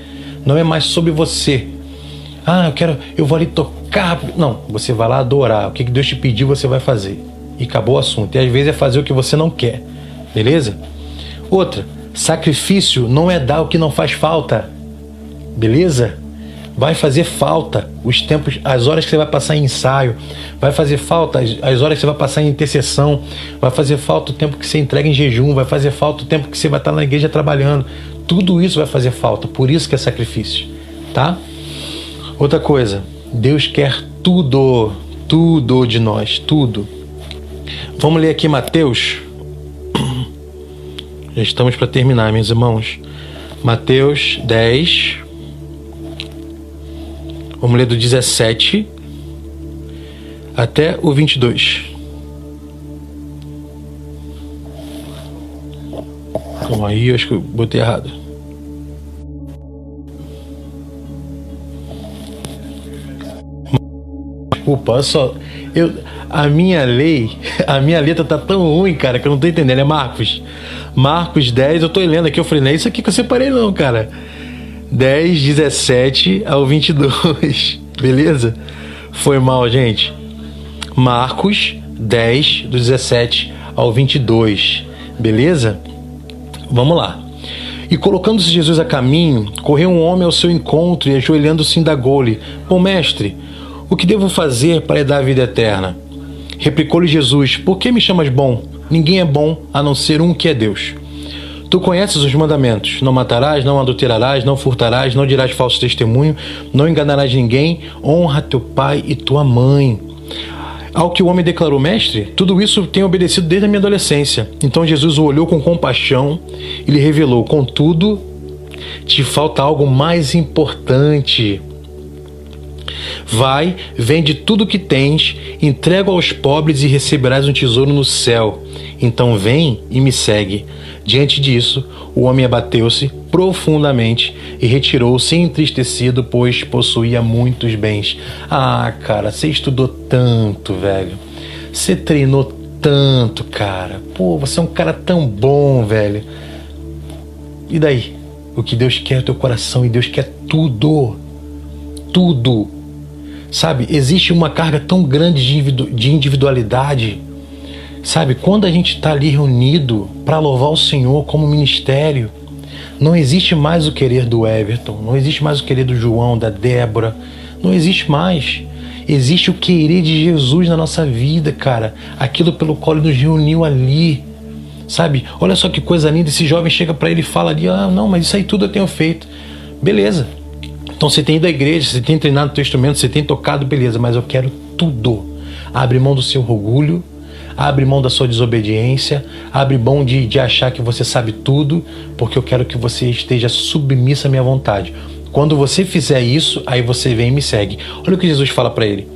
Não é mais sobre você. Ah, eu quero, eu vou ali tocar. Não, você vai lá adorar. O que Deus te pediu, você vai fazer. E acabou o assunto. E às vezes é fazer o que você não quer. Beleza? Outra, sacrifício não é dar o que não faz falta. Beleza? Vai fazer falta os tempos, as horas que você vai passar em ensaio, vai fazer falta as, as, horas que você vai passar em intercessão, vai fazer falta o tempo que você entrega em jejum, vai fazer falta o tempo que você vai estar na igreja trabalhando. Tudo isso vai fazer falta, por isso que é sacrifício, tá? Outra coisa, Deus quer tudo, tudo de nós, tudo. Vamos ler aqui Mateus. Já estamos para terminar, meus irmãos. Mateus 10, Vamos ler do 17 até o 22. Então aí eu acho que eu botei errado. Desculpa, só. Eu, a minha lei, a minha letra tá tão ruim, cara, que eu não tô entendendo. É Marcos. Marcos 10, eu tô lendo aqui. Eu falei, não é isso aqui que eu separei, não, cara. 10, 17 ao 22. Beleza? Foi mal, gente. Marcos 10, do 17 ao 22. Beleza? Vamos lá. E colocando-se Jesus a caminho, correu um homem ao seu encontro e ajoelhando-se indagou-lhe: Bom mestre, o que devo fazer para dar a vida eterna? Replicou-lhe Jesus: Por que me chamas bom? Ninguém é bom a não ser um que é Deus. Tu conheces os mandamentos: não matarás, não adulterarás, não furtarás, não dirás falso testemunho, não enganarás ninguém, honra teu pai e tua mãe. Ao que o homem declarou, mestre, tudo isso tenho obedecido desde a minha adolescência. Então Jesus o olhou com compaixão e lhe revelou: Contudo, te falta algo mais importante. Vai, vende tudo o que tens, entrega aos pobres e receberás um tesouro no céu. Então vem e me segue. Diante disso, o homem abateu-se profundamente e retirou-se entristecido, pois possuía muitos bens. Ah, cara, você estudou tanto, velho. Você treinou tanto, cara. Pô, você é um cara tão bom, velho. E daí? O que Deus quer é teu coração e Deus quer tudo. Tudo. Sabe, existe uma carga tão grande de individualidade Sabe, quando a gente está ali reunido para louvar o Senhor como ministério, não existe mais o querer do Everton, não existe mais o querer do João, da Débora, não existe mais. Existe o querer de Jesus na nossa vida, cara. Aquilo pelo qual ele nos reuniu ali. Sabe? Olha só que coisa linda. Esse jovem chega para ele e fala ali: Ah, não, mas isso aí tudo eu tenho feito. Beleza. Então você tem ido à igreja, você tem treinado o teu instrumento, você tem tocado, beleza, mas eu quero tudo. Abre mão do seu orgulho, abre mão da sua desobediência, abre mão de, de achar que você sabe tudo, porque eu quero que você esteja submissa à minha vontade. Quando você fizer isso, aí você vem e me segue. Olha o que Jesus fala para ele.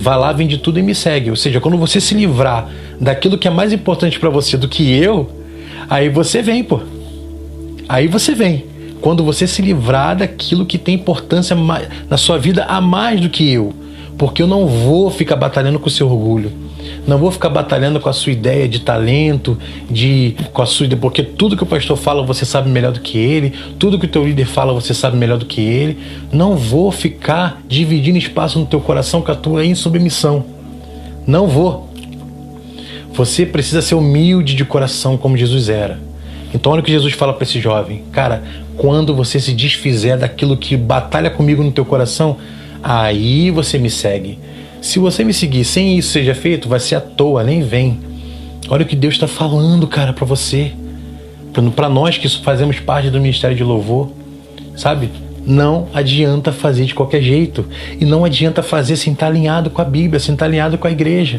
Vá lá, vende tudo e me segue. Ou seja, quando você se livrar daquilo que é mais importante para você do que eu, aí você vem, pô. Aí você vem. Quando você se livrar daquilo que tem importância na sua vida a mais do que eu. Porque eu não vou ficar batalhando com o seu orgulho Não vou ficar batalhando com a sua ideia de talento, de com a sua porque tudo que o pastor fala você sabe melhor do que ele, tudo que o teu líder fala você sabe melhor do que ele. Não vou ficar dividindo espaço no teu coração com a tua insubmissão. Não vou. Você precisa ser humilde de coração como Jesus era. Então olha o que Jesus fala para esse jovem. Cara, quando você se desfizer daquilo que batalha comigo no teu coração, aí você me segue. Se você me seguir sem isso seja feito, vai ser à toa, nem vem. Olha o que Deus está falando, cara, para você. Para nós que fazemos parte do ministério de louvor, sabe? Não adianta fazer de qualquer jeito. E não adianta fazer sem estar alinhado com a Bíblia, sem estar alinhado com a igreja.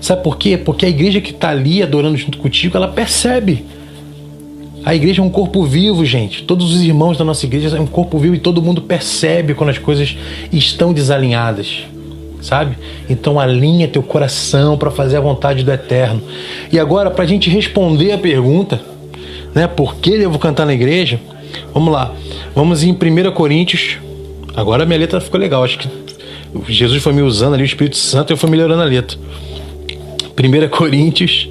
Sabe por quê? Porque a igreja que está ali adorando junto contigo, ela percebe. A igreja é um corpo vivo, gente. Todos os irmãos da nossa igreja é um corpo vivo e todo mundo percebe quando as coisas estão desalinhadas sabe? Então alinha teu coração para fazer a vontade do Eterno. E agora, para a gente responder a pergunta, né? Por que devo cantar na igreja? Vamos lá. Vamos em 1 Coríntios. Agora a minha letra ficou legal. Acho que Jesus foi me usando ali, o Espírito Santo, e eu fui melhorando a letra. 1 Coríntios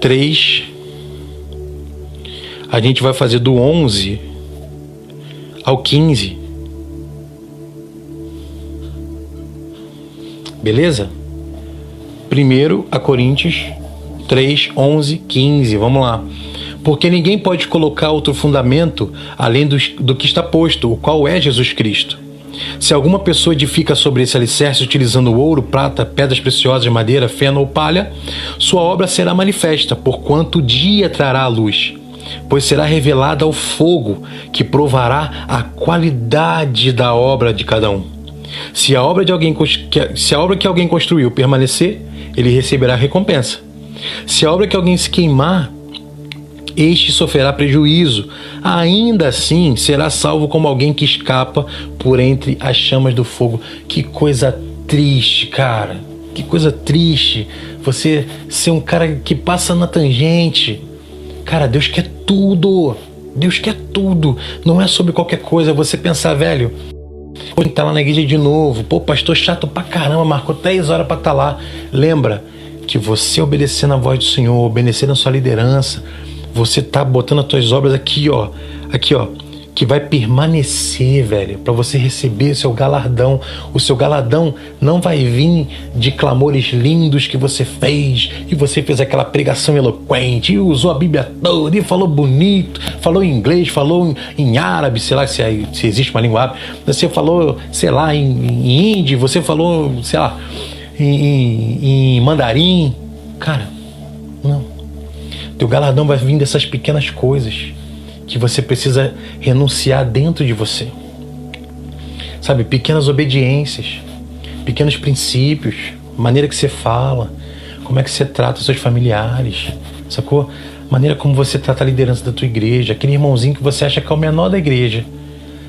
3. A gente vai fazer do 11 ao 15. Beleza? Primeiro a Coríntios 3, 11, 15. Vamos lá. Porque ninguém pode colocar outro fundamento além do, do que está posto, o qual é Jesus Cristo. Se alguma pessoa edifica sobre esse alicerce utilizando ouro, prata, pedras preciosas, madeira, feno ou palha, sua obra será manifesta, porquanto o dia trará a luz, pois será revelada ao fogo, que provará a qualidade da obra de cada um. Se a obra de alguém se a obra que alguém construiu permanecer, ele receberá recompensa. Se a obra que alguém se queimar, este sofrerá prejuízo. Ainda assim, será salvo como alguém que escapa por entre as chamas do fogo. Que coisa triste, cara. Que coisa triste. Você ser um cara que passa na tangente. Cara, Deus quer tudo. Deus quer tudo. Não é sobre qualquer coisa. Você pensar, velho, Pô, tá lá na igreja de novo. Pô, pastor chato pra caramba, marcou 10 horas pra estar tá lá. Lembra que você obedecer na voz do Senhor, obedecer na sua liderança, você tá botando as tuas obras aqui, ó. Aqui, ó que vai permanecer, velho, para você receber o seu galardão. O seu galardão não vai vir de clamores lindos que você fez, e você fez aquela pregação eloquente, e usou a Bíblia toda, e falou bonito, falou em inglês, falou em árabe, sei lá se, se existe uma língua árabe, você falou, sei lá, em, em hindi, você falou, sei lá, em, em, em mandarim. Cara, não. Teu galardão vai vir dessas pequenas coisas que você precisa renunciar dentro de você. Sabe, pequenas obediências, pequenos princípios, maneira que você fala, como é que você trata os seus familiares, sacou? Maneira como você trata a liderança da tua igreja, aquele irmãozinho que você acha que é o menor da igreja.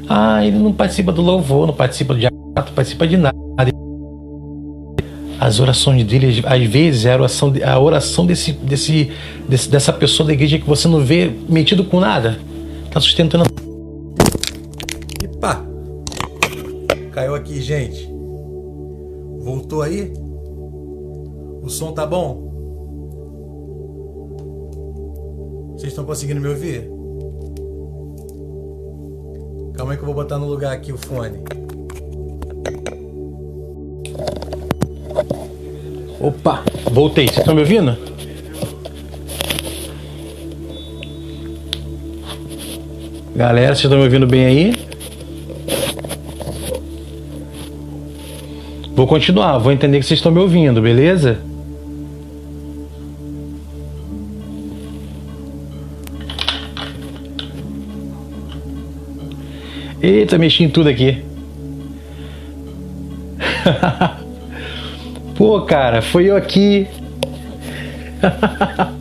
Ah, ele não participa do louvor, não participa do diato, não participa de nada. As orações dele, às vezes, é a oração, a oração desse, desse, desse, dessa pessoa da igreja que você não vê metido com nada. Tá sustentando. Epa! Caiu aqui, gente. Voltou aí? O som tá bom? Vocês estão conseguindo me ouvir? Calma aí que eu vou botar no lugar aqui o fone. Opa, voltei. Vocês estão me ouvindo? Galera, vocês estão me ouvindo bem aí? Vou continuar, vou entender que vocês estão me ouvindo, beleza? Eita, mexi em tudo aqui. Pô, cara, foi eu aqui.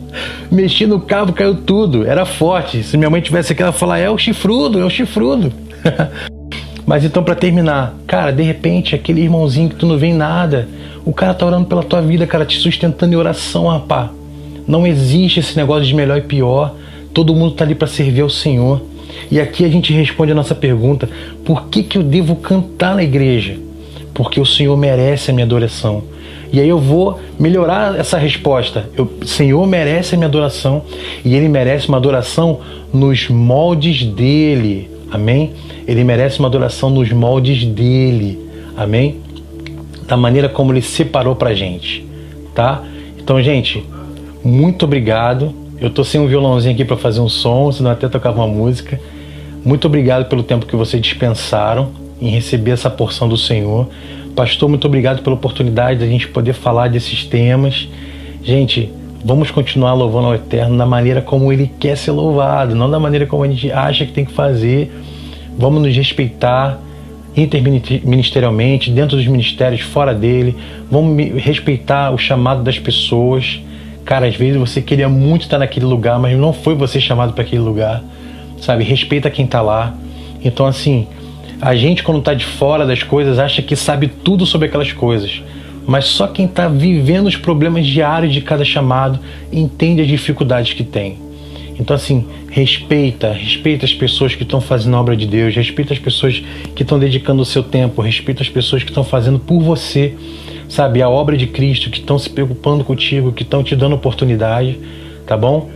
Mexi no cabo, caiu tudo. Era forte. Se minha mãe tivesse aqui, ela falar: é o chifrudo, é o chifrudo. Mas então, para terminar, cara, de repente, aquele irmãozinho que tu não vê em nada, o cara tá orando pela tua vida, cara, te sustentando em oração, rapá. Não existe esse negócio de melhor e pior. Todo mundo tá ali para servir ao Senhor. E aqui a gente responde a nossa pergunta: por que, que eu devo cantar na igreja? porque o Senhor merece a minha adoração. E aí eu vou melhorar essa resposta. O Senhor merece a minha adoração e Ele merece uma adoração nos moldes dele. Amém? Ele merece uma adoração nos moldes dele. Amém? Da maneira como Ele separou pra gente. Tá? Então, gente, muito obrigado. Eu tô sem um violãozinho aqui para fazer um som, senão até tocava uma música. Muito obrigado pelo tempo que vocês dispensaram em receber essa porção do Senhor. Pastor, muito obrigado pela oportunidade da gente poder falar desses temas. Gente, vamos continuar louvando ao Eterno da maneira como Ele quer ser louvado, não da maneira como a gente acha que tem que fazer. Vamos nos respeitar interministerialmente, dentro dos ministérios, fora dele. Vamos respeitar o chamado das pessoas. Cara, às vezes você queria muito estar naquele lugar, mas não foi você chamado para aquele lugar. Sabe? Respeita quem está lá. Então, assim, a gente, quando está de fora das coisas, acha que sabe tudo sobre aquelas coisas. Mas só quem está vivendo os problemas diários de cada chamado entende as dificuldades que tem. Então, assim, respeita, respeita as pessoas que estão fazendo a obra de Deus, respeita as pessoas que estão dedicando o seu tempo, respeita as pessoas que estão fazendo por você, sabe, a obra de Cristo, que estão se preocupando contigo, que estão te dando oportunidade, tá bom?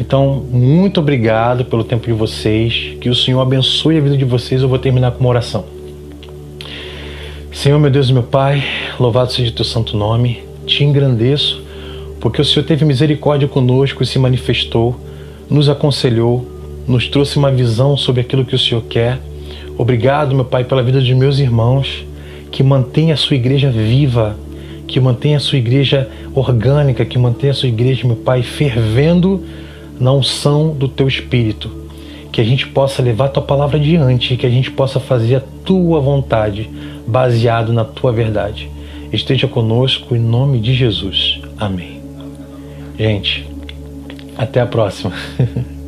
Então, muito obrigado pelo tempo de vocês. Que o Senhor abençoe a vida de vocês. Eu vou terminar com uma oração. Senhor, meu Deus e meu Pai, louvado seja o teu santo nome. Te engrandeço, porque o Senhor teve misericórdia conosco e se manifestou, nos aconselhou, nos trouxe uma visão sobre aquilo que o Senhor quer. Obrigado, meu Pai, pela vida de meus irmãos, que mantém a sua igreja viva, que mantém a sua igreja orgânica, que mantém a sua igreja, meu Pai, fervendo na unção do teu espírito, que a gente possa levar tua palavra adiante, que a gente possa fazer a tua vontade, baseado na tua verdade. Esteja conosco em nome de Jesus. Amém. Gente, até a próxima.